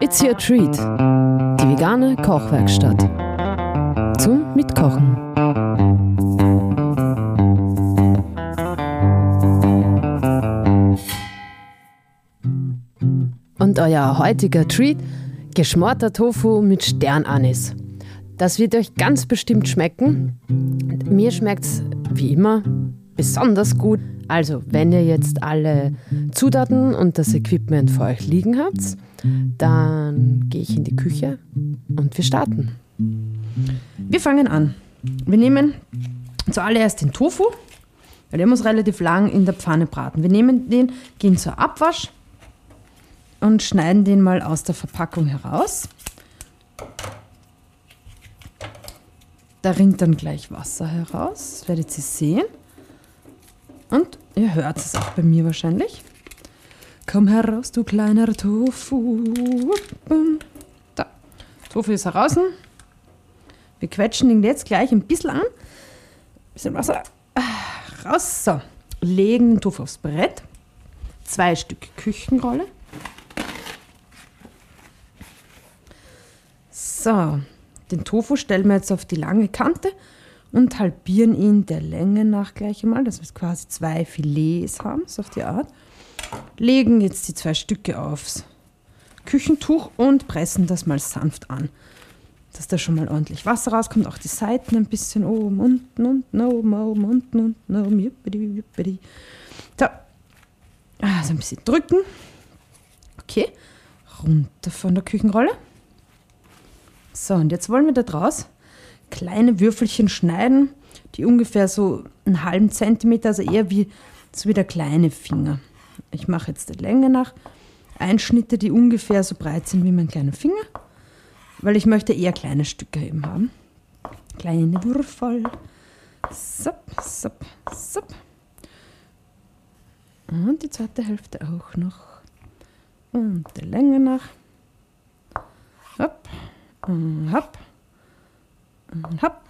It's your treat. Die vegane Kochwerkstatt. Zum Mitkochen. Und euer heutiger Treat: geschmorter Tofu mit Sternanis. Das wird euch ganz bestimmt schmecken. Mir schmeckt es wie immer besonders gut. Also, wenn ihr jetzt alle Zutaten und das Equipment vor euch liegen habt, dann gehe ich in die Küche und wir starten. Wir fangen an. Wir nehmen zuallererst den Tofu, weil der muss relativ lang in der Pfanne braten. Wir nehmen den, gehen zur Abwasch und schneiden den mal aus der Verpackung heraus. Da rinnt dann gleich Wasser heraus, das werdet ihr sehen. Und ihr hört es auch bei mir wahrscheinlich. Komm heraus, du kleiner Tofu. Da. Tofu ist heraus. Wir quetschen ihn jetzt gleich ein bisschen an. Bisschen Wasser raus. So. Legen den Tofu aufs Brett. Zwei Stück Küchenrolle. So. Den Tofu stellen wir jetzt auf die lange Kante und halbieren ihn der Länge nach gleich einmal, dass wir quasi zwei Filets haben, so auf die Art. Legen jetzt die zwei Stücke aufs Küchentuch und pressen das mal sanft an, dass da schon mal ordentlich Wasser rauskommt, auch die Seiten ein bisschen oben, unten, unten, oben, oben, unten, unten, oben, jippidi, jippidi. So, also ein bisschen drücken. Okay, runter von der Küchenrolle. So, und jetzt wollen wir da draus kleine Würfelchen schneiden, die ungefähr so einen halben Zentimeter, also eher wie so wie der kleine Finger. Ich mache jetzt die Länge nach Einschnitte, die ungefähr so breit sind wie mein kleiner Finger, weil ich möchte eher kleine Stücke eben haben. Kleine Würfel. Sop, sop, sop. Und die zweite Hälfte auch noch. Und der Länge nach. Hopp, hopp. Und hopp.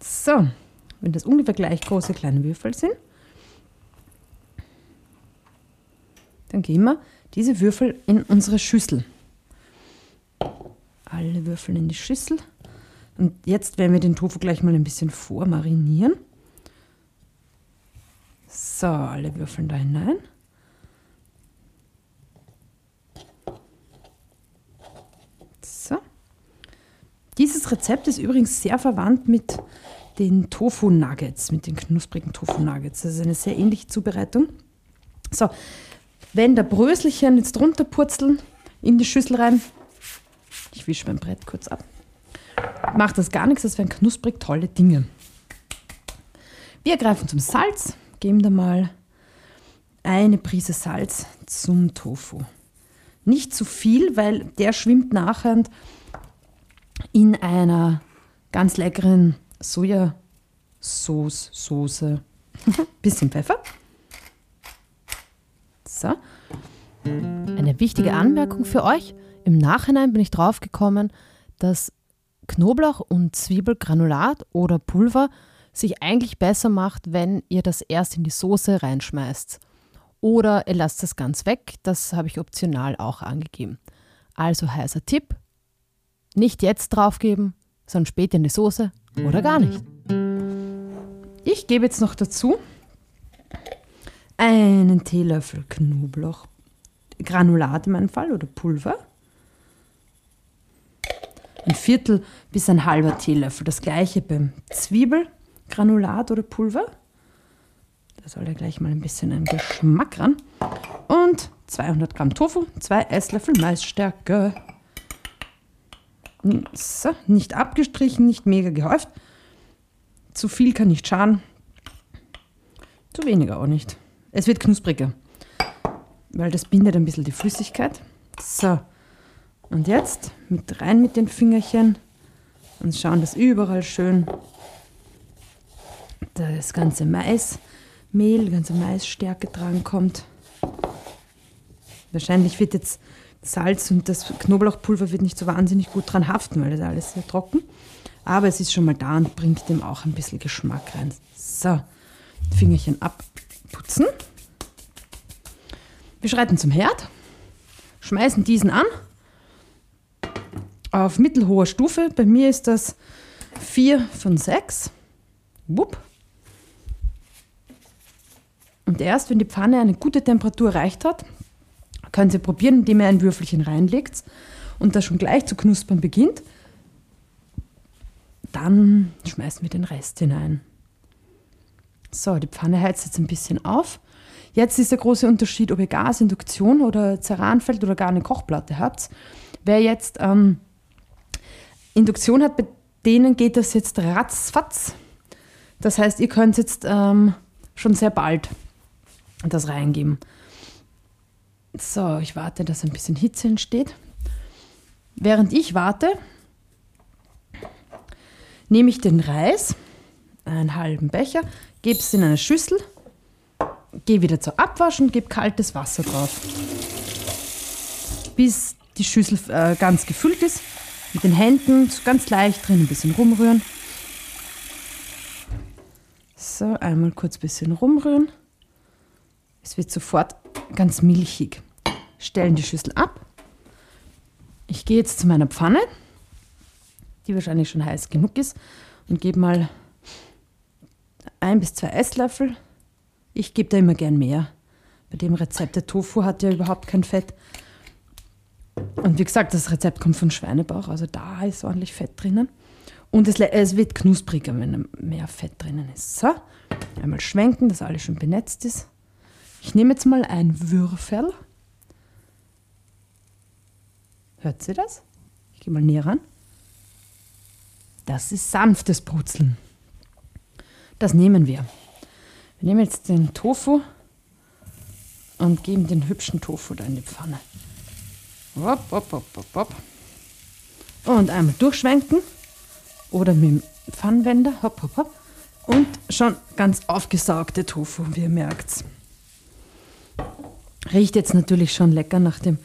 So, wenn das ungefähr gleich große kleine Würfel sind, dann geben wir diese Würfel in unsere Schüssel. Alle Würfel in die Schüssel. Und jetzt werden wir den Tofu gleich mal ein bisschen vormarinieren. So, alle Würfel da hinein. So. Dieses Rezept ist übrigens sehr verwandt mit den Tofu-Nuggets, mit den knusprigen Tofu-Nuggets. Das ist eine sehr ähnliche Zubereitung. So, wenn der Bröselchen jetzt runterpurzeln in die Schüssel rein, ich wische mein Brett kurz ab, macht das gar nichts, das wären knusprig tolle Dinge. Wir greifen zum Salz, geben da mal eine Prise Salz zum Tofu. Nicht zu viel, weil der schwimmt nachher in einer ganz leckeren Sojasauce, Soße, bisschen Pfeffer. So. Eine wichtige Anmerkung für euch. Im Nachhinein bin ich drauf gekommen, dass Knoblauch und Zwiebelgranulat oder Pulver sich eigentlich besser macht, wenn ihr das erst in die Soße reinschmeißt. Oder ihr lasst das ganz weg, das habe ich optional auch angegeben. Also heißer Tipp, nicht jetzt draufgeben, sondern später in die Soße oder gar nicht. Ich gebe jetzt noch dazu einen Teelöffel Knoblauch, Granulat in meinem Fall oder Pulver. Ein Viertel bis ein halber Teelöffel. Das gleiche beim Zwiebelgranulat oder Pulver. Da soll ja gleich mal ein bisschen ein Geschmack ran. Und 200 Gramm Tofu, zwei Esslöffel Maisstärke. So, nicht abgestrichen, nicht mega gehäuft. Zu viel kann nicht schaden. Zu weniger auch nicht. Es wird knuspriger, weil das bindet ein bisschen die Flüssigkeit. So, und jetzt mit rein mit den Fingerchen und schauen, dass überall schön das ganze Maismehl, ganze Maisstärke dran kommt. Wahrscheinlich wird jetzt Salz und das Knoblauchpulver wird nicht so wahnsinnig gut dran haften, weil das alles sehr trocken. Aber es ist schon mal da und bringt dem auch ein bisschen Geschmack rein. So, Fingerchen abputzen. Wir schreiten zum Herd, schmeißen diesen an auf mittelhoher Stufe. Bei mir ist das 4 von 6. Wupp. Und erst, wenn die Pfanne eine gute Temperatur erreicht hat, können Sie probieren, indem ihr ein Würfelchen reinlegt und das schon gleich zu knuspern beginnt. Dann schmeißen wir den Rest hinein. So, die Pfanne heizt jetzt ein bisschen auf. Jetzt ist der große Unterschied, ob ihr Gas, Induktion oder Ceranfeld oder gar eine Kochplatte habt. Wer jetzt ähm, Induktion hat, bei denen geht das jetzt ratzfatz. Das heißt, ihr könnt jetzt ähm, schon sehr bald das reingeben. So, ich warte, dass ein bisschen Hitze entsteht. Während ich warte, nehme ich den Reis, einen halben Becher, gebe es in eine Schüssel, gehe wieder zur Abwasch und gebe kaltes Wasser drauf. Bis die Schüssel äh, ganz gefüllt ist. Mit den Händen ganz leicht drin ein bisschen rumrühren. So, einmal kurz ein bisschen rumrühren. Es wird sofort ganz milchig. Stellen die Schüssel ab. Ich gehe jetzt zu meiner Pfanne, die wahrscheinlich schon heiß genug ist, und gebe mal ein bis zwei Esslöffel. Ich gebe da immer gern mehr. Bei dem Rezept, der Tofu hat ja überhaupt kein Fett. Und wie gesagt, das Rezept kommt von Schweinebauch, also da ist ordentlich Fett drinnen. Und es, es wird knuspriger, wenn mehr Fett drinnen ist. So, einmal schwenken, dass alles schon benetzt ist. Ich nehme jetzt mal ein Würfel. Hört sie das? Ich gehe mal näher ran. Das ist sanftes Brutzeln. Das nehmen wir. Wir nehmen jetzt den Tofu und geben den hübschen Tofu da in die Pfanne. Hopp, hopp, hopp, hopp, hopp. Und einmal durchschwenken oder mit dem Pfannenwender. Hopp, hopp, hopp. Und schon ganz aufgesaugte Tofu, wie ihr merkt. Riecht jetzt natürlich schon lecker nach dem,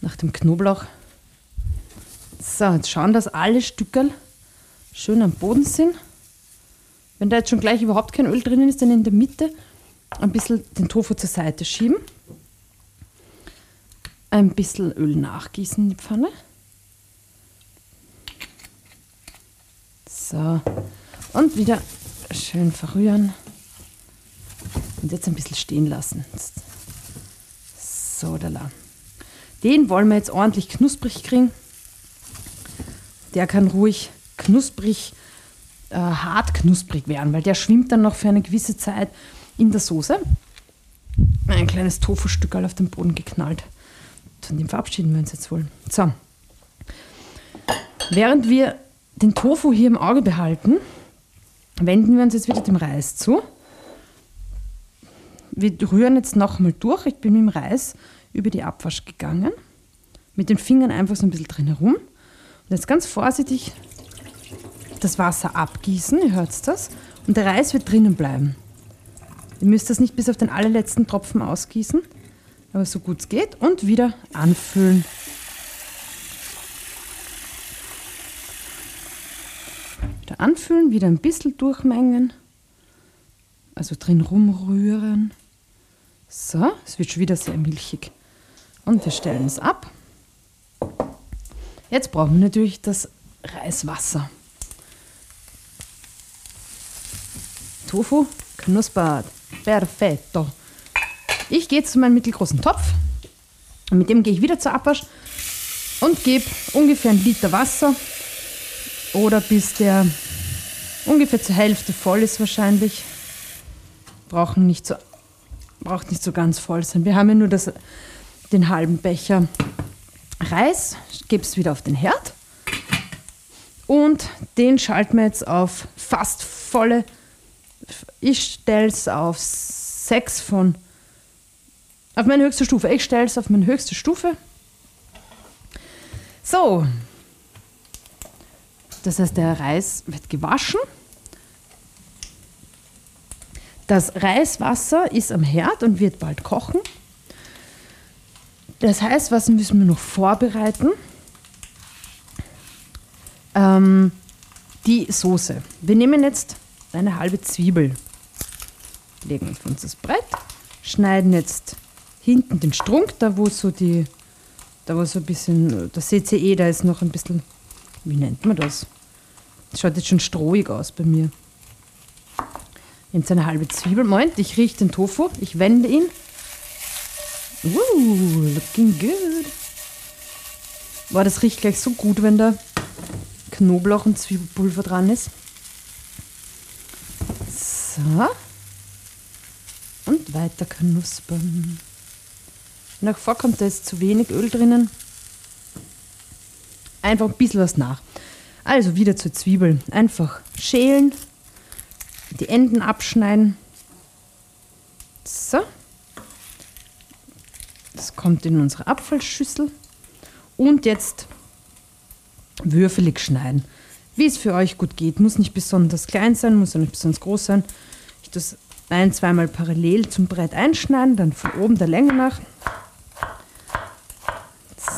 nach dem Knoblauch. So, jetzt schauen, dass alle Stückel schön am Boden sind. Wenn da jetzt schon gleich überhaupt kein Öl drinnen ist, dann in der Mitte ein bisschen den Tofu zur Seite schieben. Ein bisschen Öl nachgießen in die Pfanne. So, und wieder schön verrühren. Und jetzt ein bisschen stehen lassen. So, da. Den wollen wir jetzt ordentlich knusprig kriegen. Der kann ruhig knusprig, äh, hart knusprig werden, weil der schwimmt dann noch für eine gewisse Zeit in der Soße. Ein kleines Tofu-Stück auf den Boden geknallt. Von dem verabschieden wir uns jetzt wohl. So. Während wir den Tofu hier im Auge behalten, wenden wir uns jetzt wieder dem Reis zu. Wir rühren jetzt nochmal durch. Ich bin mit dem Reis über die Abwasch gegangen. Mit den Fingern einfach so ein bisschen drin herum. Und jetzt ganz vorsichtig das Wasser abgießen, ihr hört das. Und der Reis wird drinnen bleiben. Ihr müsst das nicht bis auf den allerletzten Tropfen ausgießen, aber so gut es geht. Und wieder anfüllen. Wieder anfüllen, wieder ein bisschen durchmengen. Also drin rumrühren. So, es wird schon wieder sehr milchig. Und wir stellen es ab. Jetzt brauchen wir natürlich das Reiswasser. Tofu knuspert. Perfetto. Ich gehe zu meinem mittelgroßen Topf. Mit dem gehe ich wieder zur Abwasch und gebe ungefähr einen Liter Wasser oder bis der ungefähr zur Hälfte voll ist wahrscheinlich. Brauchen nicht so, braucht nicht so ganz voll sein. Wir haben ja nur das, den halben Becher Reis. Gebe es wieder auf den Herd. Und den schalten wir jetzt auf fast volle. Ich stelle es auf 6 von. Auf meine höchste Stufe. Ich stelle es auf meine höchste Stufe. So. Das heißt, der Reis wird gewaschen. Das Reiswasser ist am Herd und wird bald kochen. Das heißt, was müssen wir noch vorbereiten? Ähm, die Soße. Wir nehmen jetzt eine halbe Zwiebel. legen auf unser Brett, schneiden jetzt hinten den Strunk, da wo so die, da wo so ein bisschen, das CCE, da ist noch ein bisschen, wie nennt man das? Das schaut jetzt schon strohig aus bei mir. Jetzt eine halbe Zwiebel. Moment, ich rieche den Tofu, ich wende ihn. Uh, looking good. Boah, das riecht gleich so gut, wenn da Knoblauch und Zwiebelpulver dran ist. So. Und weiter knuspern. Euch vorkommt, da ist zu wenig Öl drinnen, einfach ein bisschen was nach. Also wieder zur Zwiebel. Einfach schälen, die Enden abschneiden. So. Das kommt in unsere Abfallschüssel. Und jetzt würfelig schneiden. Wie es für euch gut geht. Muss nicht besonders klein sein, muss auch nicht besonders groß sein. Ich das ein, zweimal parallel zum Brett einschneiden, dann von oben der Länge nach.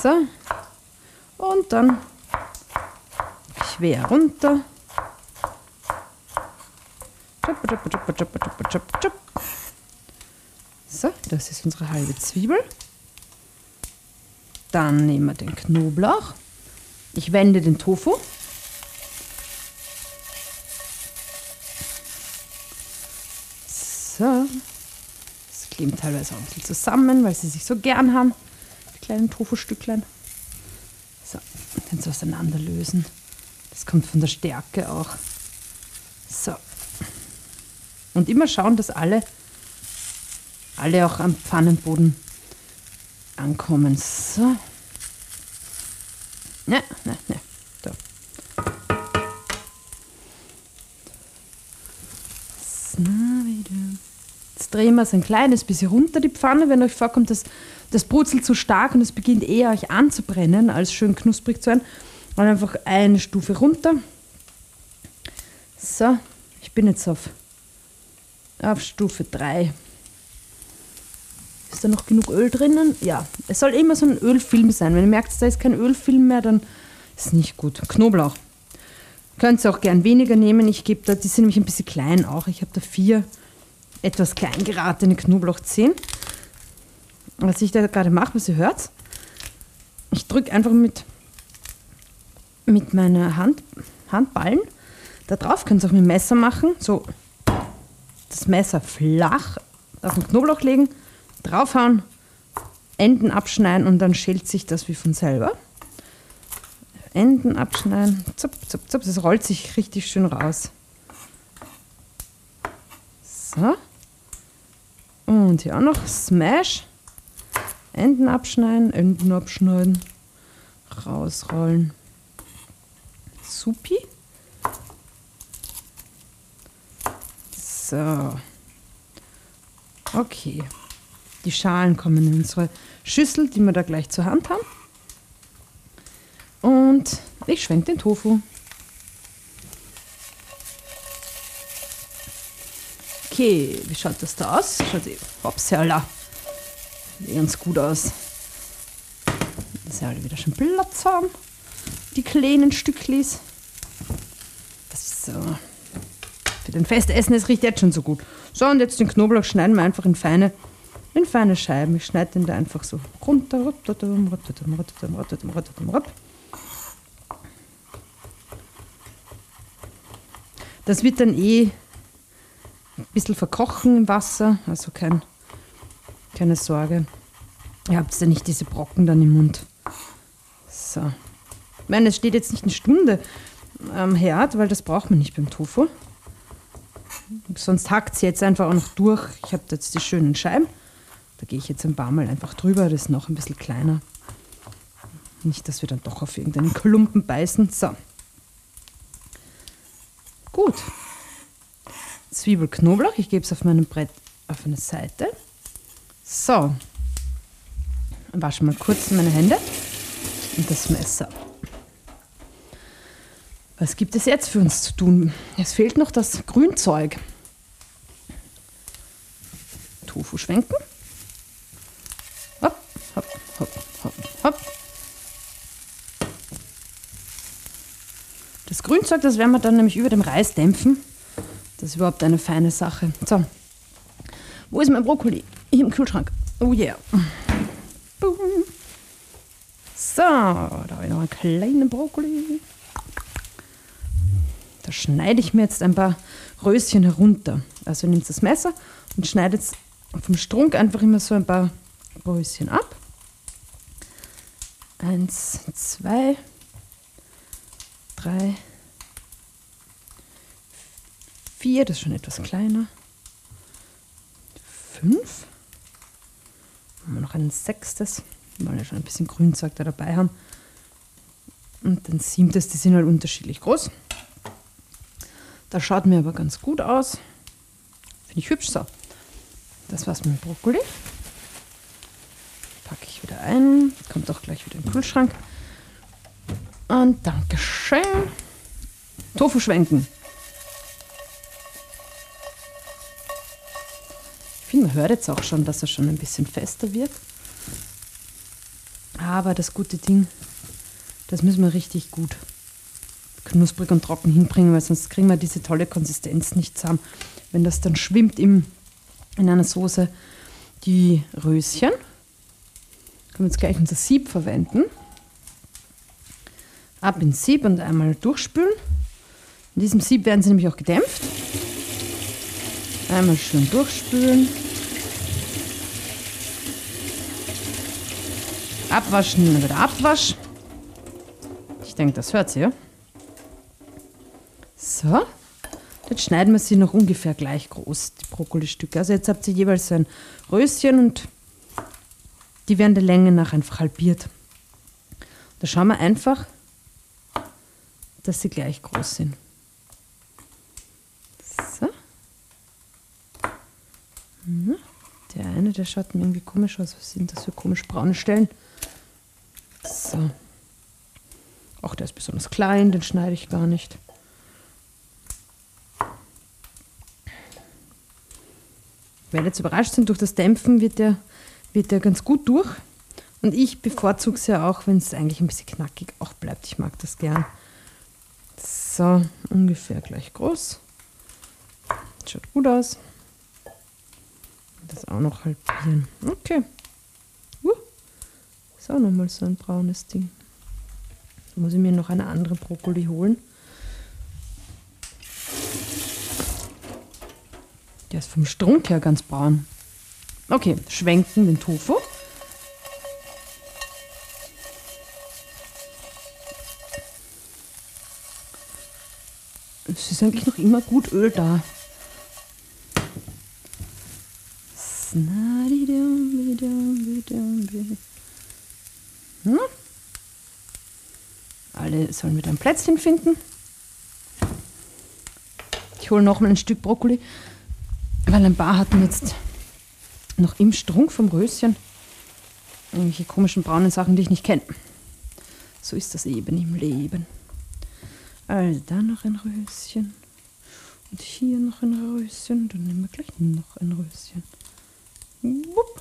So. Und dann quer runter. So, das ist unsere halbe Zwiebel. Dann nehmen wir den Knoblauch. Ich wende den Tofu. So. Das klemmt teilweise auch ein bisschen zusammen, weil sie sich so gern haben, die kleinen Tofu-Stücklein. So, dann so auseinander lösen. Das kommt von der Stärke auch. So. Und immer schauen, dass alle, alle auch am Pfannenboden ankommen. So. Ne, ne, ne. So. Jetzt drehen wir es ein kleines bisschen runter, die Pfanne, wenn euch vorkommt, dass das brutzelt zu stark und es beginnt eher euch anzubrennen, als schön knusprig zu sein. Und einfach eine Stufe runter. So, ich bin jetzt auf, auf Stufe 3. Ist da noch genug Öl drinnen? Ja, es soll immer so ein Ölfilm sein. Wenn ihr merkt, da ist kein Ölfilm mehr, dann ist nicht gut. Knoblauch. Könnt ihr auch gern weniger nehmen. Ich gebe da, die sind nämlich ein bisschen klein auch. Ich habe da vier etwas klein geratene Knoblauchzehen. Was ich da gerade mache, was ihr hört, ich drücke einfach mit, mit meiner Hand, Handballen da drauf. Könnt ihr auch mit dem Messer machen. So das Messer flach auf den Knoblauch legen draufhauen, Enden abschneiden und dann schält sich das wie von selber. Enden abschneiden, zup, zup, zup, das rollt sich richtig schön raus. So. Und hier auch noch Smash. Enden abschneiden, Enden abschneiden, rausrollen. Supi. So. Okay. Die Schalen kommen in unsere Schüssel, die wir da gleich zur Hand haben. Und ich schwenke den Tofu. Okay, wie schaut das da aus? Schaut eh, hoppsala, ganz gut aus. Dass sie alle wieder schon Platz haben, die kleinen Stücklis. So. Für den Festessen, es riecht jetzt schon so gut. So, und jetzt den Knoblauch schneiden wir einfach in feine in feine Scheiben. Ich schneide den da einfach so runter. Das wird dann eh ein bisschen verkochen im Wasser, also kein, keine Sorge. Ihr habt ja nicht diese Brocken dann im Mund. So. Ich meine, es steht jetzt nicht eine Stunde am Herd, weil das braucht man nicht beim Tofu. Sonst hackt es jetzt einfach auch noch durch. Ich habe jetzt die schönen Scheiben. Da gehe ich jetzt ein paar Mal einfach drüber, das ist noch ein bisschen kleiner. Nicht, dass wir dann doch auf irgendeinen Klumpen beißen. So. Gut. Zwiebel, Knoblauch. Ich gebe es auf meinem Brett auf eine Seite. So. Wasche mal kurz meine Hände und das Messer. Was gibt es jetzt für uns zu tun? Es fehlt noch das Grünzeug. Schwenken. Das Grünzeug, das werden wir dann nämlich über dem Reis dämpfen. Das ist überhaupt eine feine Sache. So, Wo ist mein Brokkoli? Hier im Kühlschrank. Oh yeah. Boom. So, da habe ich noch einen kleinen Brokkoli. Da schneide ich mir jetzt ein paar Röschen herunter. Also nimmt das Messer und schneidet vom Strunk einfach immer so ein paar Röschen ab. Eins, zwei, drei, vier, das ist schon etwas kleiner. Fünf. Haben wir noch ein sechstes. Wir wollen ja schon ein bisschen Grünzeug da dabei haben. Und dann siebtes, die sind halt unterschiedlich groß. Das schaut mir aber ganz gut aus. Finde ich hübsch so. Das war's mit dem Brokkoli packe ich wieder ein. Kommt auch gleich wieder in den Kühlschrank. Und Dankeschön. Tofu schwenken. Ich finde, man hört jetzt auch schon, dass er schon ein bisschen fester wird. Aber das gute Ding, das müssen wir richtig gut knusprig und trocken hinbringen, weil sonst kriegen wir diese tolle Konsistenz nicht zusammen. Wenn das dann schwimmt im, in einer Soße, die Röschen, können wir jetzt gleich unser Sieb verwenden. Ab ins Sieb und einmal durchspülen. In diesem Sieb werden sie nämlich auch gedämpft. Einmal schön durchspülen. Abwaschen, dann wieder Abwasch. Ich denke, das hört ja? So. Jetzt schneiden wir sie noch ungefähr gleich groß, die Brokkolistücke. Also jetzt habt ihr jeweils so ein Röschen und die werden der Länge nach einfach halbiert. Da schauen wir einfach, dass sie gleich groß sind. So. Mhm. Der eine, der schaut mir irgendwie komisch aus. Was sind das für komisch braune Stellen? So. Auch der ist besonders klein, den schneide ich gar nicht. Weil jetzt überrascht sind, durch das Dämpfen wird der wird der ganz gut durch. Und ich bevorzuge es ja auch, wenn es eigentlich ein bisschen knackig auch bleibt. Ich mag das gern. So, ungefähr gleich groß. Schaut gut aus. Das auch noch halbieren. Okay. Uh, ist auch nochmal so ein braunes Ding. Da muss ich mir noch eine andere Brokkoli holen. Der ist vom Strunk her ganz braun. Okay, schwenken den Tofu. Es ist eigentlich noch immer gut Öl da. Hm? Alle sollen wieder ein Plätzchen finden. Ich hole noch mal ein Stück Brokkoli, weil ein paar hatten jetzt noch im Strunk vom Röschen irgendwelche komischen braunen Sachen, die ich nicht kenne. So ist das eben im Leben. Also da noch ein Röschen. Und hier noch ein Röschen. Dann nehmen wir gleich noch ein Röschen. Wupp.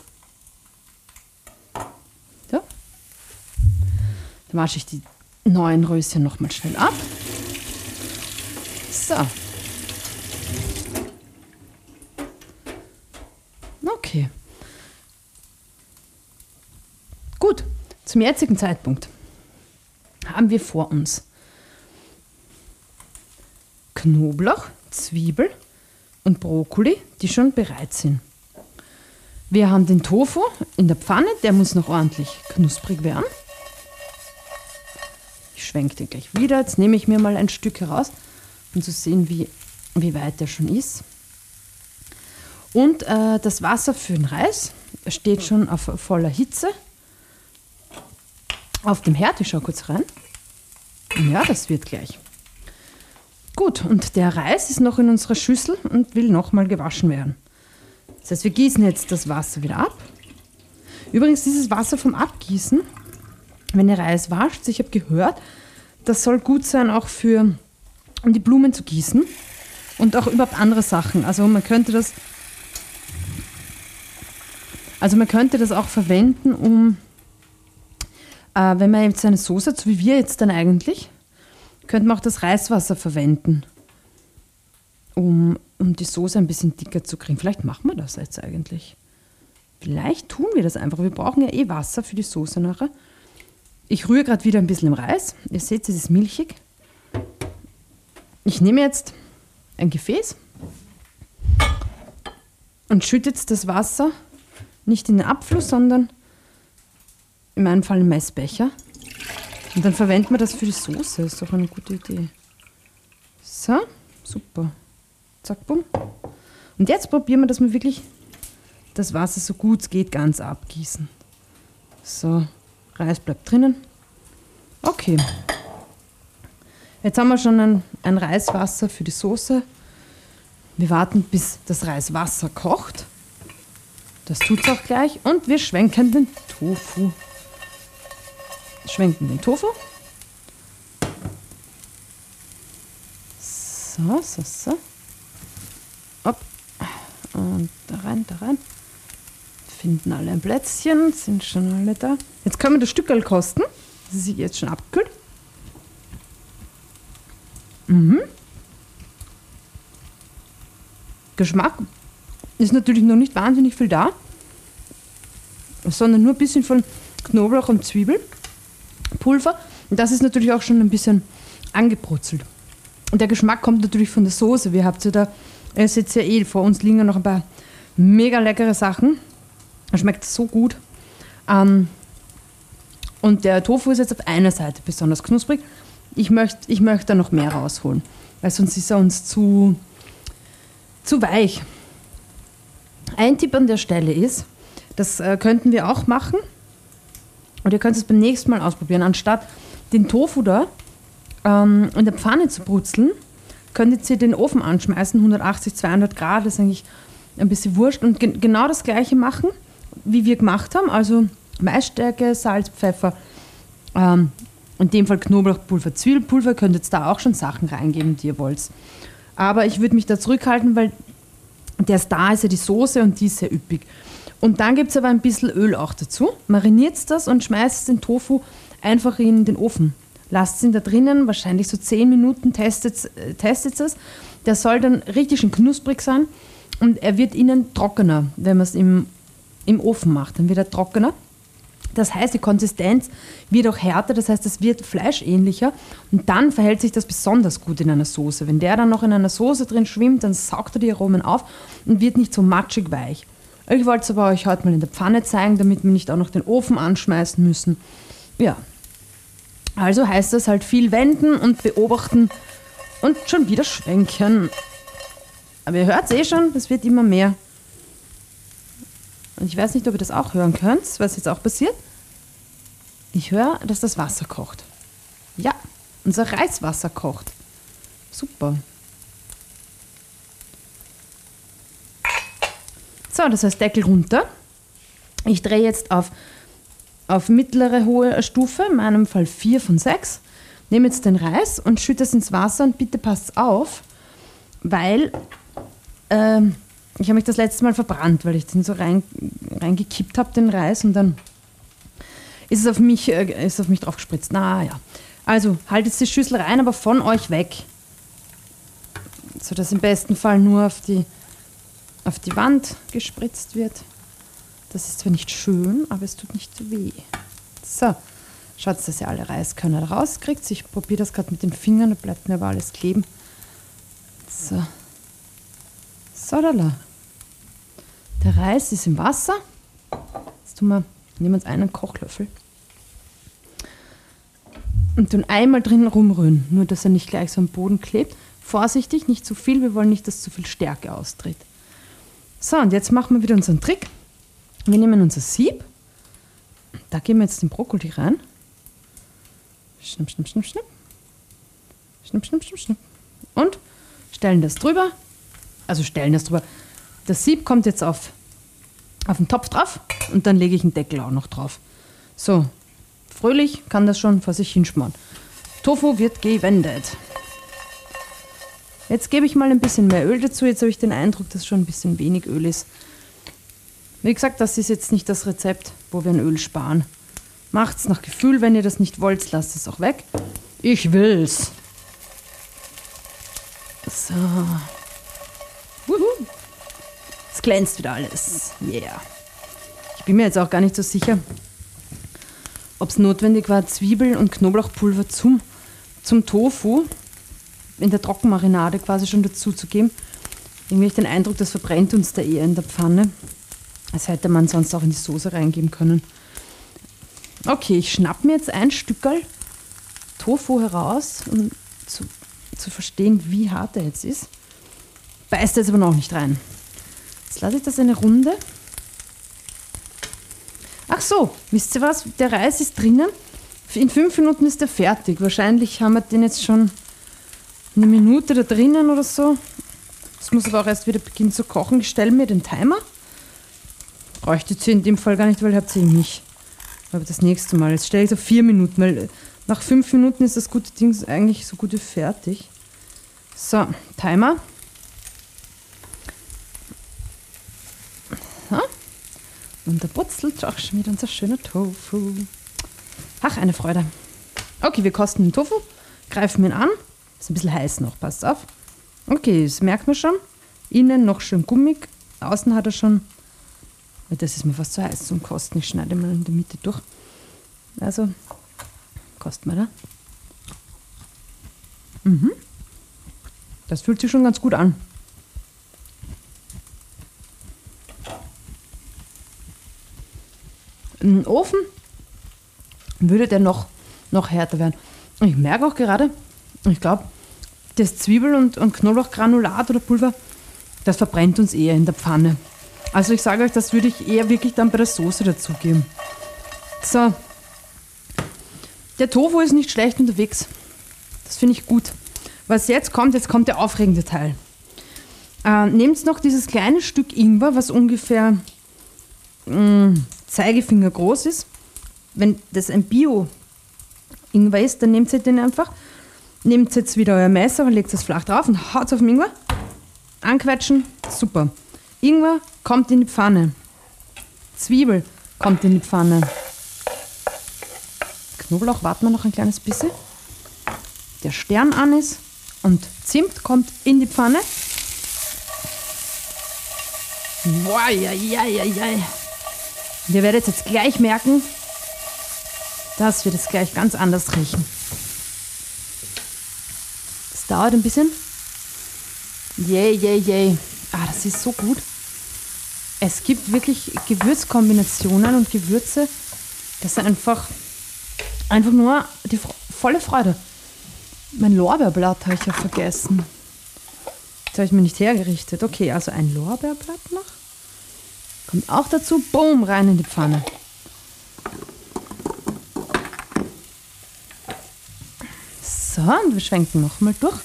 So. Dann wasche ich die neuen Röschen nochmal schnell ab. So. Okay. Gut, zum jetzigen Zeitpunkt haben wir vor uns Knoblauch, Zwiebel und Brokkoli, die schon bereit sind. Wir haben den Tofu in der Pfanne, der muss noch ordentlich knusprig werden. Ich schwenke den gleich wieder. Jetzt nehme ich mir mal ein Stück heraus, um zu sehen, wie, wie weit der schon ist. Und äh, das Wasser für den Reis steht schon auf voller Hitze auf dem Herd. Ich schaue kurz rein. Ja, das wird gleich. Gut, und der Reis ist noch in unserer Schüssel und will nochmal gewaschen werden. Das heißt, wir gießen jetzt das Wasser wieder ab. Übrigens, dieses Wasser vom Abgießen, wenn der Reis wascht, ich habe gehört, das soll gut sein auch für, um die Blumen zu gießen und auch überhaupt andere Sachen. Also man könnte das also man könnte das auch verwenden, um, äh, wenn man jetzt eine Soße hat, so wie wir jetzt dann eigentlich, könnte man auch das Reiswasser verwenden. um, um die Soße ein bisschen dicker zu kriegen. Vielleicht machen wir das jetzt eigentlich. Vielleicht tun wir das einfach. Wir brauchen ja eh Wasser für die Soße nachher. Ich rühre gerade wieder ein bisschen im Reis. Ihr seht, es ist milchig. Ich nehme jetzt ein Gefäß und schütte jetzt das Wasser nicht in den Abfluss, sondern in meinem Fall einen Messbecher. Und dann verwenden wir das für die Soße. Ist doch eine gute Idee. So, super. Zack, bumm. Und jetzt probieren wir, dass wir wirklich das Wasser so gut es geht ganz abgießen. So, Reis bleibt drinnen. Okay. Jetzt haben wir schon ein, ein Reiswasser für die Soße. Wir warten, bis das Reiswasser kocht. Das tut es auch gleich. Und wir schwenken den Tofu. Schwenken den Tofu. So, so, so. Hopp. Und da rein, da rein. Finden alle ein Plätzchen, sind schon alle da. Jetzt können wir das Stückel kosten. Das ist jetzt schon abgekühlt. Mhm. Geschmack ist natürlich noch nicht wahnsinnig viel da, sondern nur ein bisschen von Knoblauch und Zwiebelpulver. Und das ist natürlich auch schon ein bisschen angebrutzelt. Und der Geschmack kommt natürlich von der Soße. Wir habt ja da, ihr seht ja eh, vor uns liegen noch ein paar mega leckere Sachen. Er schmeckt so gut. Ähm, und der Tofu ist jetzt auf einer Seite besonders knusprig. Ich möchte ich möcht da noch mehr rausholen, weil sonst ist er uns zu, zu weich. Ein Tipp an der Stelle ist, das äh, könnten wir auch machen. Und ihr könnt es beim nächsten Mal ausprobieren. Anstatt den Tofu da ähm, in der Pfanne zu brutzeln, könntet ihr den Ofen anschmeißen, 180, 200 Grad, das ist eigentlich ein bisschen wurscht. Und ge genau das gleiche machen, wie wir gemacht haben. Also Maisstärke, Salz, Pfeffer, ähm, in dem Fall Knoblauchpulver, Zwiebelpulver, könnt ihr da auch schon Sachen reingeben, die ihr wollt. Aber ich würde mich da zurückhalten, weil der Star ist ja die Soße und die ist sehr üppig. Und dann gibt es aber ein bisschen Öl auch dazu. Mariniert das und schmeißt den Tofu einfach in den Ofen. Lasst ihn da drinnen, wahrscheinlich so 10 Minuten, testet, äh, es. Der soll dann richtig schön knusprig sein und er wird innen trockener, wenn man es im, im Ofen macht. Dann wird er trockener. Das heißt, die Konsistenz wird auch härter, das heißt, es wird fleischähnlicher und dann verhält sich das besonders gut in einer Soße. Wenn der dann noch in einer Soße drin schwimmt, dann saugt er die Aromen auf und wird nicht so matschig weich. Ich wollte es aber euch heute mal in der Pfanne zeigen, damit wir nicht auch noch den Ofen anschmeißen müssen. Ja, also heißt das halt viel wenden und beobachten und schon wieder schwenken. Aber ihr hört es eh schon, es wird immer mehr. Und ich weiß nicht, ob ihr das auch hören könnt, was jetzt auch passiert. Ich höre, dass das Wasser kocht. Ja, unser Reiswasser kocht. Super. So, das heißt Deckel runter. Ich drehe jetzt auf, auf mittlere hohe Stufe, in meinem Fall 4 von 6. Nehme jetzt den Reis und schütte es ins Wasser und bitte passt auf, weil ähm, ich habe mich das letzte Mal verbrannt, weil ich den so rein, reingekippt habe, den Reis, und dann ist es auf mich, äh, ist auf mich drauf gespritzt. Na ja. Also haltet die Schüssel rein, aber von euch weg. So dass im besten Fall nur auf die, auf die Wand gespritzt wird. Das ist zwar nicht schön, aber es tut nicht weh. So, schaut, dass ihr alle Reiskörner rauskriegt. Ich probiere das gerade mit den Fingern, da bleibt mir aber alles kleben. So. So, da, da. Der Reis ist im Wasser. Jetzt tun wir, nehmen uns einen Kochlöffel und tun einmal drin rumrühren, nur dass er nicht gleich so am Boden klebt. Vorsichtig, nicht zu viel, wir wollen nicht, dass zu viel Stärke austritt. So, und jetzt machen wir wieder unseren Trick. Wir nehmen unser Sieb, da geben wir jetzt den Brokkoli rein. Schnipp, schnipp, schnipp, schnipp. Schnipp, schnipp, schnipp, schnipp. Und stellen das drüber. Also stellen das drüber. Das Sieb kommt jetzt auf, auf den Topf drauf und dann lege ich einen Deckel auch noch drauf. So, fröhlich kann das schon vor sich hinschmoren. Tofu wird gewendet. Jetzt gebe ich mal ein bisschen mehr Öl dazu. Jetzt habe ich den Eindruck, dass schon ein bisschen wenig Öl ist. Wie gesagt, das ist jetzt nicht das Rezept, wo wir ein Öl sparen. Macht's nach Gefühl, wenn ihr das nicht wollt, lasst es auch weg. Ich will's. So. Es glänzt wieder alles. Yeah. Ich bin mir jetzt auch gar nicht so sicher, ob es notwendig war, Zwiebel und Knoblauchpulver zum, zum Tofu in der Trockenmarinade quasi schon dazu zu geben. Irgendwie habe ich den Eindruck, das verbrennt uns da eher in der Pfanne. Das hätte man sonst auch in die Soße reingeben können. Okay, ich schnapp mir jetzt ein Stückel Tofu heraus, um zu, zu verstehen, wie hart er jetzt ist. Beißt jetzt aber noch nicht rein. Jetzt lasse ich das eine Runde. Ach so, wisst ihr was? Der Reis ist drinnen. In fünf Minuten ist er fertig. Wahrscheinlich haben wir den jetzt schon eine Minute da drinnen oder so. Das muss aber auch erst wieder beginnen zu kochen. Ich stelle mir den Timer. Bräuchte ich in dem Fall gar nicht, weil ihr habt sie mich. Aber das nächste Mal. Jetzt stelle ich so vier Minuten, weil nach fünf Minuten ist das gute Ding eigentlich so gut wie fertig. So, Timer. So. Und da putzelt auch schon wieder unser schöner Tofu. Ach, eine Freude. Okay, wir kosten den Tofu, greifen ihn an. Ist ein bisschen heiß noch, passt auf. Okay, das merkt man schon. Innen noch schön gummig, außen hat er schon. Das ist mir fast zu heiß zum Kosten. Ich schneide mal in der Mitte durch. Also, kosten wir da. Mhm. Das fühlt sich schon ganz gut an. Im Ofen würde der noch, noch härter werden. Ich merke auch gerade, ich glaube, das Zwiebel- und, und Knoblauchgranulat oder Pulver, das verbrennt uns eher in der Pfanne. Also ich sage euch, das würde ich eher wirklich dann bei der Soße dazugeben. So. Der Tofu ist nicht schlecht unterwegs. Das finde ich gut. Was jetzt kommt, jetzt kommt der aufregende Teil. Äh, nehmt noch dieses kleine Stück Ingwer, was ungefähr mh, mm, Zeigefinger groß ist. Wenn das ein Bio-Ingwer ist, dann nehmt ihr den einfach Nehmt jetzt wieder euer Messer und legt es flach drauf und haut auf den Ingwer. Anquetschen, super. Ingwer kommt in die Pfanne. Zwiebel kommt in die Pfanne. Knoblauch warten wir noch ein kleines bisschen. Der Stern an ist und Zimt kommt in die Pfanne. Boah, ja, ja, ja, ja. Ihr werdet jetzt gleich merken, dass wir das gleich ganz anders riechen dauert ein bisschen. Yay, yay, yay. Ah, das ist so gut. Es gibt wirklich Gewürzkombinationen und Gewürze. Das ist einfach, einfach nur die volle Freude. Mein Lorbeerblatt habe ich ja vergessen. Das habe ich mir nicht hergerichtet. Okay, also ein Lorbeerblatt noch. Kommt auch dazu. Boom, rein in die Pfanne. Und wir schwenken nochmal durch.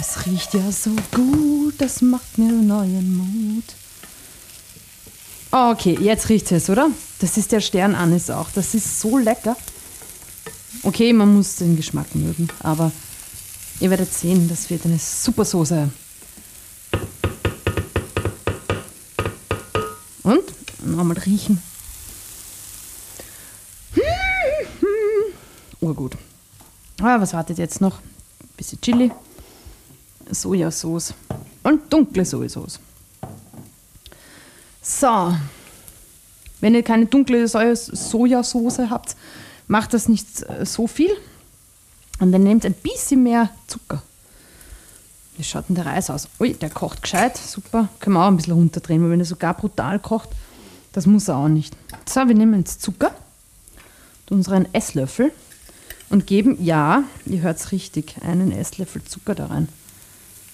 Es riecht ja so gut, das macht mir neuen Mut. Okay, jetzt riecht es, oder? Das ist der Sternanis auch. Das ist so lecker. Okay, man muss den Geschmack mögen, aber ihr werdet sehen, das wird eine super Soße. Und? Nochmal riechen. Urgut. Aber was wartet jetzt noch? Ein bisschen Chili, Sojasauce und dunkle Sojasauce. So, wenn ihr keine dunkle Sojasauce habt, macht das nicht so viel. Und dann nehmt ein bisschen mehr Zucker. Wie schaut denn der Reis aus? Ui, der kocht gescheit, super. Können wir auch ein bisschen runterdrehen, weil wenn er sogar brutal kocht, das muss er auch nicht. So, wir nehmen jetzt Zucker, unseren Esslöffel und geben, ja, ihr hört es richtig, einen Esslöffel Zucker da rein.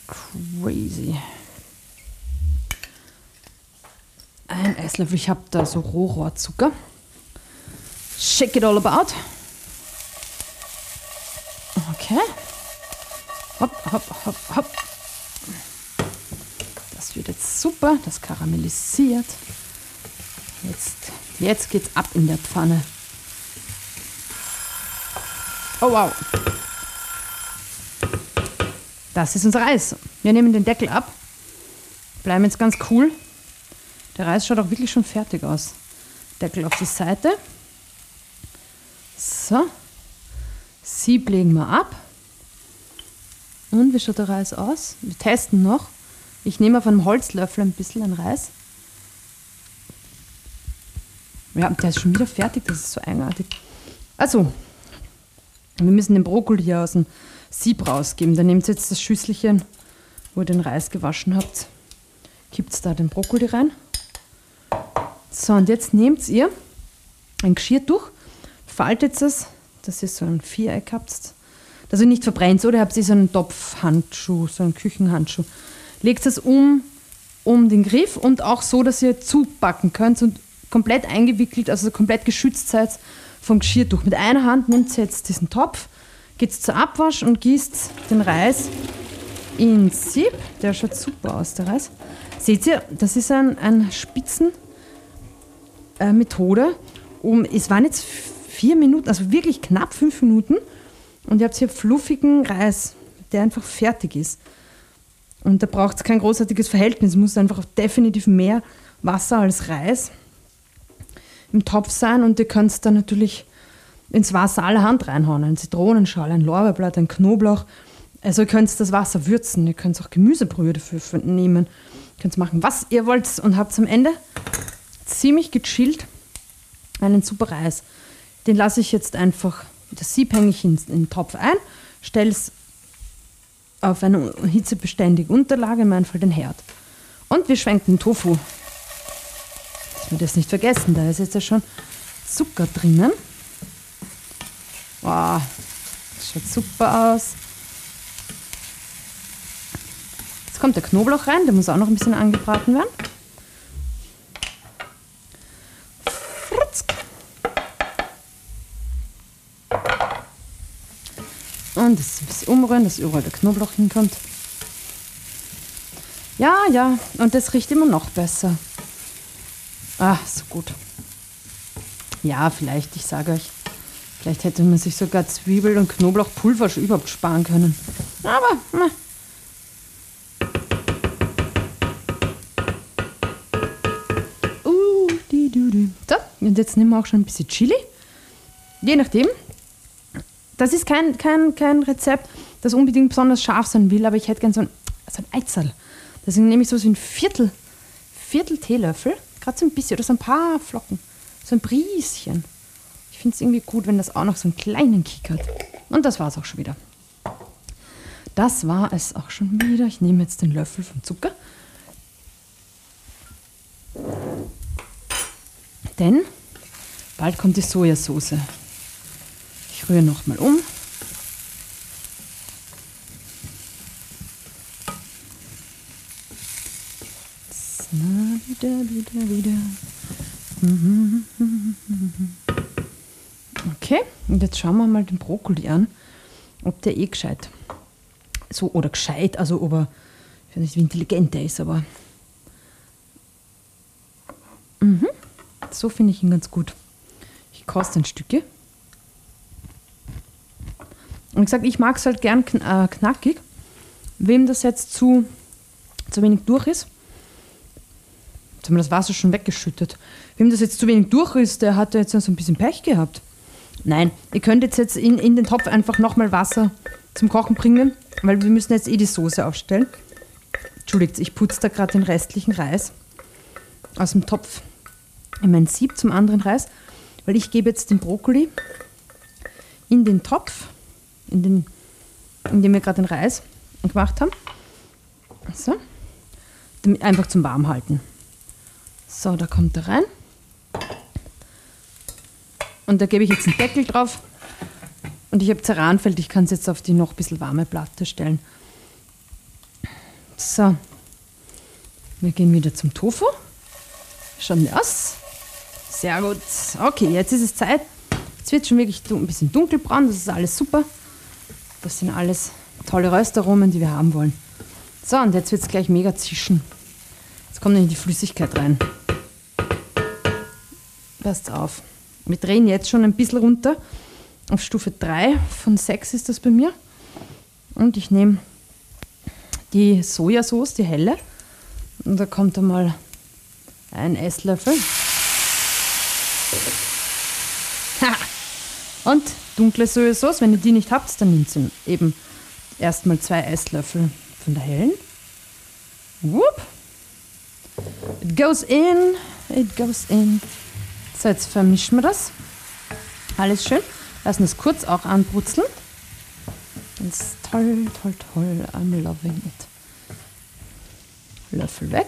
Crazy. Ein Esslöffel, ich habe da so Rohrohrzucker. Shake it all about. Okay. Hopp, hopp, hopp, hopp. Das wird jetzt super, das karamellisiert. Jetzt, jetzt geht's ab in der Pfanne. Oh wow. Das ist unser Reis. Wir nehmen den Deckel ab. Bleiben jetzt ganz cool. Der Reis schaut auch wirklich schon fertig aus. Deckel auf die Seite. So. Sieb legen wir ab. Und wie schaut der Reis aus? Wir testen noch. Ich nehme auf einem Holzlöffel ein bisschen an Reis. Ja, der ist schon wieder fertig, das ist so eigenartig. Also, wir müssen den Brokkoli hier aus dem Sieb rausgeben. Dann nehmt ihr jetzt das Schüsselchen, wo ihr den Reis gewaschen habt, kippt da den Brokkoli rein. So, und jetzt nehmt ihr ein Geschirrtuch, faltet es, dass ihr so ein Viereck habt, dass ihr nicht verbrennt. Oder habt ihr so einen Topfhandschuh, so einen Küchenhandschuh. Legt es um, um den Griff und auch so, dass ihr zubacken könnt und komplett eingewickelt, also komplett geschützt seid vom Geschirrtuch. Mit einer Hand nimmt ihr jetzt diesen Topf, geht zur Abwasch und gießt den Reis ins Sieb. Der schaut super aus, der Reis. Seht ihr, das ist ein, ein Spitzen äh. Um, es waren jetzt vier Minuten, also wirklich knapp fünf Minuten. Und ihr habt hier fluffigen Reis, der einfach fertig ist. Und da braucht es kein großartiges Verhältnis. Es muss einfach definitiv mehr Wasser als Reis im Topf sein. Und ihr könnt es dann natürlich ins Wasser allerhand reinhauen. Ein Zitronenschal, ein Lorbeerblatt, ein Knoblauch. Also ihr könnt das Wasser würzen. Ihr könnt auch Gemüsebrühe dafür nehmen. Ihr könnt machen, was ihr wollt. Und habt am Ende ziemlich gechillt einen super Reis. Den lasse ich jetzt einfach, das Sieb hänge ich in, in den Topf ein, stelle es auf eine hitzebeständige Unterlage, in meinem Fall den Herd. Und wir schwenken den Tofu. Dass wir das nicht vergessen, da ist jetzt ja schon Zucker drinnen. Wow, das schaut super aus. Jetzt kommt der Knoblauch rein, der muss auch noch ein bisschen angebraten werden. Und das ein bisschen umrühren, dass überall der Knoblauch hinkommt. Ja, ja, und das riecht immer noch besser. Ah, so gut. Ja, vielleicht, ich sage euch, vielleicht hätte man sich sogar Zwiebel- und Knoblauchpulver schon überhaupt sparen können. Aber, na. Uh, du, du. So, und jetzt nehmen wir auch schon ein bisschen Chili. Je nachdem, das ist kein, kein, kein Rezept, das unbedingt besonders scharf sein will, aber ich hätte gerne so ein, so ein Eizerl. Deswegen nehme ich so ein Viertel, Viertel Teelöffel, so ein bisschen oder so ein paar Flocken, so ein Brieschen. Ich finde es irgendwie gut, wenn das auch noch so einen kleinen Kick hat. Und das war es auch schon wieder. Das war es auch schon wieder. Ich nehme jetzt den Löffel vom Zucker. Denn bald kommt die Sojasauce. Ich rühre nochmal um. Na, wieder, wieder, wieder. Okay, und jetzt schauen wir mal den Brokkoli an, ob der eh gescheit so oder gescheit, also ob er, ich weiß nicht, wie intelligent er ist, aber mhm. so finde ich ihn ganz gut. Ich koste ein Stückchen. Und ich sage, ich mag es halt gern äh, knackig. Wem das jetzt zu, zu wenig durch ist, wir das Wasser schon weggeschüttet. Wem das jetzt zu wenig durch ist, der hat jetzt so ein bisschen Pech gehabt. Nein, ihr könnt jetzt, jetzt in, in den Topf einfach nochmal Wasser zum Kochen bringen, weil wir müssen jetzt eh die Soße aufstellen. Entschuldigt, ich putze da gerade den restlichen Reis aus dem Topf in mein Sieb zum anderen Reis, weil ich gebe jetzt den Brokkoli in den Topf in, den, in dem wir gerade den Reis gemacht haben. So. Einfach zum Warmhalten. So, da kommt er rein. Und da gebe ich jetzt einen Deckel drauf. Und ich habe Ceranfeld, ich kann es jetzt auf die noch ein bisschen warme Platte stellen. So. Wir gehen wieder zum Tofu. Schauen wir aus. Sehr gut. Okay, jetzt ist es Zeit. Jetzt wird es schon wirklich ein bisschen dunkelbraun, das ist alles super. Das sind alles tolle Röstaromen, die wir haben wollen. So, und jetzt wird es gleich mega zischen. Jetzt kommt nämlich die Flüssigkeit rein. Passt auf. Wir drehen jetzt schon ein bisschen runter. Auf Stufe 3 von 6 ist das bei mir. Und ich nehme die Sojasauce, die helle. Und da kommt einmal ein Esslöffel. Ha! Und dunkle Sojasauce. Wenn ihr die nicht habt, dann nehmt ihr eben erstmal zwei Esslöffel von der hellen. Whoop. It goes in, it goes in. So, jetzt vermischen wir das. Alles schön. Lassen es kurz auch anbrutzeln. Das ist toll, toll, toll. I'm loving it. Löffel weg.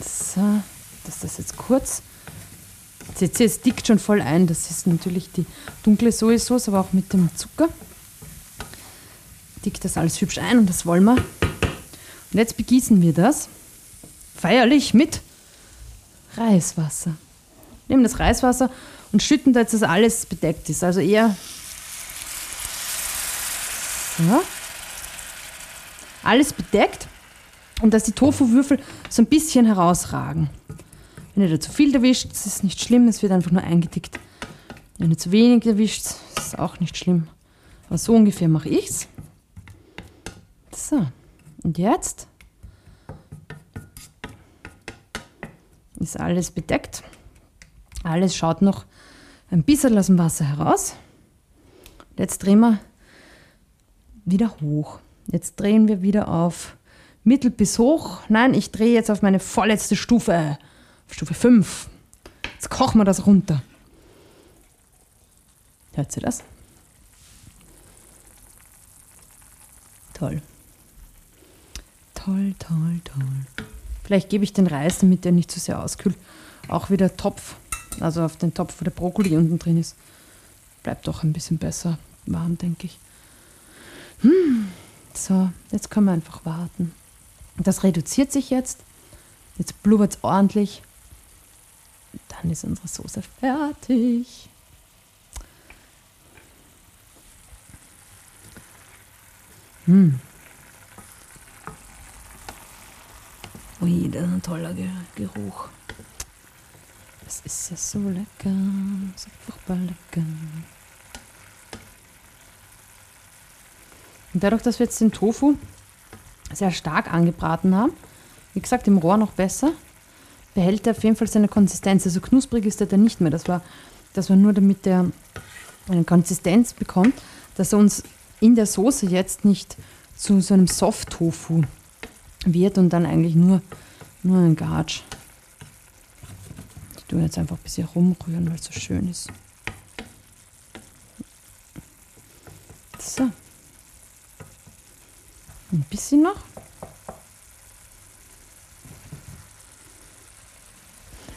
So, dass das jetzt kurz. Seht ihr, es dickt schon voll ein. Das ist natürlich die dunkle Sojasauce, aber auch mit dem Zucker. Dickt das alles hübsch ein und das wollen wir. Und jetzt begießen wir das feierlich mit Reiswasser. Nehmen das Reiswasser und schütten da jetzt, dass alles bedeckt ist. Also eher so. Alles bedeckt und dass die Tofu-Würfel so ein bisschen herausragen. Wenn ihr da zu viel erwischt, ist nicht schlimm, es wird einfach nur eingedickt. Wenn ihr zu wenig erwischt, ist es auch nicht schlimm. Aber so ungefähr mache ich es. So, und jetzt ist alles bedeckt. Alles schaut noch ein bisschen aus dem Wasser heraus. Jetzt drehen wir wieder hoch. Jetzt drehen wir wieder auf mittel bis hoch. Nein, ich drehe jetzt auf meine vorletzte Stufe, Stufe 5. Jetzt kochen wir das runter. Hört ihr das? Toll. Toll, toll, toll. Vielleicht gebe ich den Reis, damit der nicht zu sehr auskühlt, auch wieder Topf, also auf den Topf, wo der Brokkoli unten drin ist. Bleibt doch ein bisschen besser warm, denke ich. Hm. So, jetzt können wir einfach warten. Das reduziert sich jetzt. Jetzt blubbert es ordentlich. Dann ist unsere Soße fertig. Hm. Ui, das ist ein toller Geruch. Das ist ja so lecker, so furchtbar lecker. Und dadurch, dass wir jetzt den Tofu sehr stark angebraten haben, wie gesagt, im Rohr noch besser, behält er auf jeden Fall seine Konsistenz. Also knusprig ist er dann nicht mehr. Das war, das war nur damit er eine Konsistenz bekommt, dass er uns in der Soße jetzt nicht zu so einem Soft-Tofu wird und dann eigentlich nur, nur ein Gatsch. Tue jetzt einfach ein bisschen rumrühren, weil es so schön ist. So. Ein bisschen noch.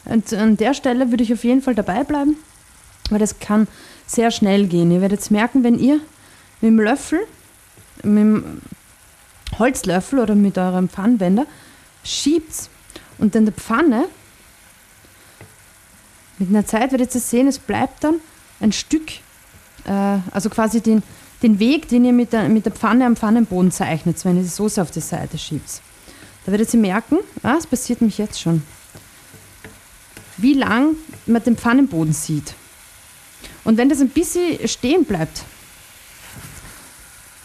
Und an der Stelle würde ich auf jeden Fall dabei bleiben, weil das kann sehr schnell gehen. Ihr werdet es merken, wenn ihr mit dem Löffel, mit dem Holzlöffel oder mit eurem Pfannenwender schiebt und in der Pfanne mit einer Zeit werdet ihr sehen, es bleibt dann ein Stück, äh, also quasi den, den Weg, den ihr mit der, mit der Pfanne am Pfannenboden zeichnet, wenn ihr die Soße auf die Seite schiebt. Da werdet ihr merken, ah, es passiert mich jetzt schon, wie lang man den Pfannenboden sieht. Und wenn das ein bisschen stehen bleibt,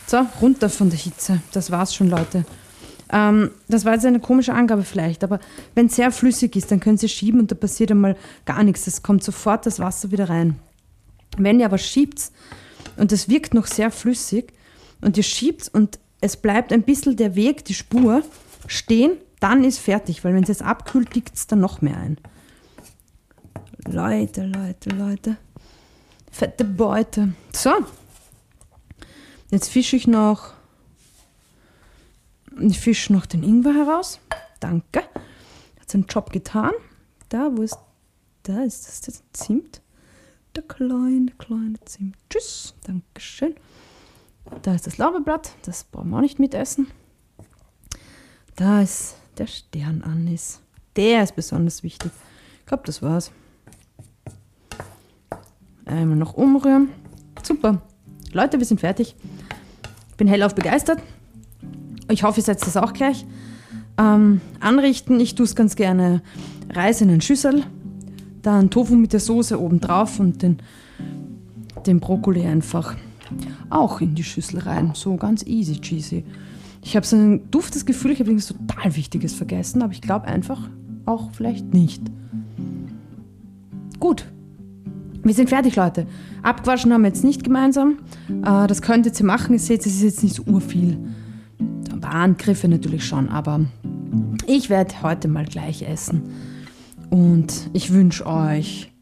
so, runter von der Hitze. Das war's schon, Leute. Ähm, das war jetzt eine komische Angabe vielleicht, aber wenn es sehr flüssig ist, dann können Sie schieben und da passiert einmal gar nichts. Es kommt sofort das Wasser wieder rein. Wenn ihr aber schiebt und es wirkt noch sehr flüssig und ihr schiebt und es bleibt ein bisschen der Weg, die Spur stehen, dann ist fertig, weil wenn es jetzt abkühlt, liegt es dann noch mehr ein. Leute, Leute, Leute. Fette Beute. So, Jetzt fische ich noch, ich fische noch den Ingwer heraus. Danke. Hat seinen Job getan. Da, wo ist, da ist das jetzt Zimt. Der kleine, kleine Zimt. Tschüss. Dankeschön. Da ist das Lauberblatt. Das brauchen wir auch nicht mitessen. Da ist der Sternanis. Der ist besonders wichtig. Ich glaube, das war's. Einmal noch umrühren. Super. Leute, wir sind fertig. Ich bin hellauf begeistert. Ich hoffe, ihr seid das auch gleich. Ähm, anrichten, ich tue es ganz gerne Reis in eine Schüssel, dann Tofu mit der Soße oben drauf und den, den Brokkoli einfach auch in die Schüssel rein. So ganz easy cheesy. Ich habe so ein duftes Gefühl, ich habe irgendwas total Wichtiges vergessen, aber ich glaube einfach auch vielleicht nicht. Gut. Wir sind fertig, Leute. Abgewaschen haben wir jetzt nicht gemeinsam. Äh, das könnt ihr jetzt machen. Ihr seht, es ist jetzt nicht so urviel. Paar Angriffe natürlich schon, aber ich werde heute mal gleich essen. Und ich wünsche euch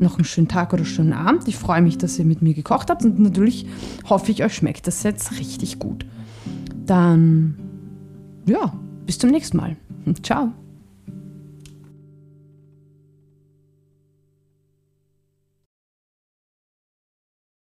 noch einen schönen Tag oder schönen Abend. Ich freue mich, dass ihr mit mir gekocht habt und natürlich hoffe ich, euch schmeckt das jetzt richtig gut. Dann, ja, bis zum nächsten Mal. Ciao.